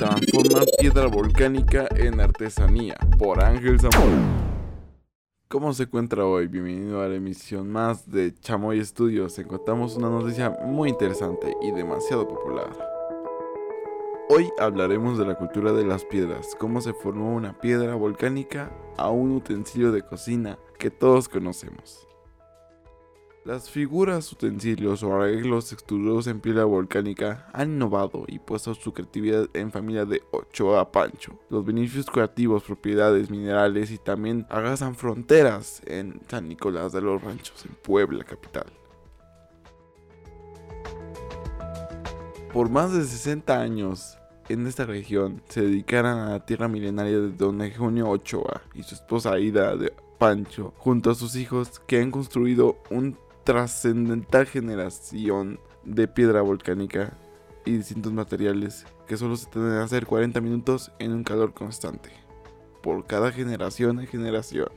Transformar piedra volcánica en artesanía por Ángel Zamora. ¿Cómo se encuentra hoy? Bienvenido a la emisión más de Chamoy Studios. Encontramos una noticia muy interesante y demasiado popular. Hoy hablaremos de la cultura de las piedras, cómo se formó una piedra volcánica a un utensilio de cocina que todos conocemos. Las figuras, utensilios o arreglos extruidos en piedra volcánica han innovado y puesto su creatividad en familia de Ochoa Pancho. Los beneficios creativos, propiedades minerales y también agazan fronteras en San Nicolás de los Ranchos, en Puebla capital. Por más de 60 años, en esta región se dedicaron a la tierra milenaria de Don Eugenio Ochoa y su esposa Aida de Pancho, junto a sus hijos que han construido un trascendental generación de piedra volcánica y distintos materiales que solo se tienen que hacer 40 minutos en un calor constante, por cada generación en generación.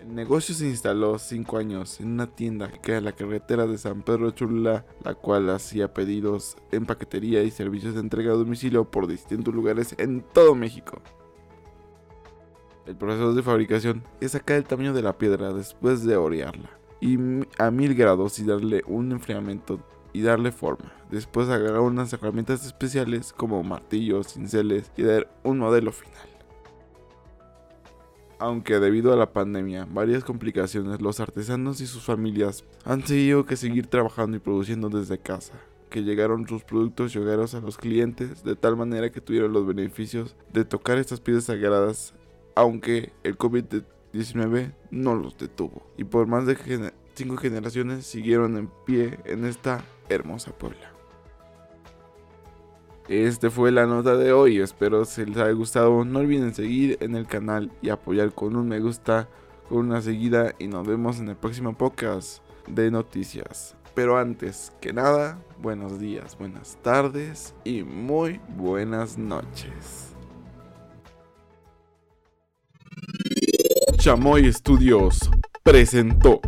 El negocio se instaló 5 años en una tienda que en la carretera de San Pedro Cholula, la cual hacía pedidos en paquetería y servicios de entrega a domicilio por distintos lugares en todo México. El proceso de fabricación es sacar el tamaño de la piedra después de orearla y a mil grados y darle un enfriamiento y darle forma. Después agarrar unas herramientas especiales como martillos, cinceles y dar un modelo final. Aunque debido a la pandemia, varias complicaciones, los artesanos y sus familias han tenido que seguir trabajando y produciendo desde casa, que llegaron sus productos hogares a los clientes de tal manera que tuvieron los beneficios de tocar estas piezas sagradas aunque el COVID-19 no los detuvo y por más de cinco generaciones siguieron en pie en esta hermosa Puebla. Este fue la nota de hoy, espero se les haya gustado, no olviden seguir en el canal y apoyar con un me gusta, con una seguida y nos vemos en el próximo podcast de noticias. Pero antes que nada, buenos días, buenas tardes y muy buenas noches. Chamoy Studios presentó.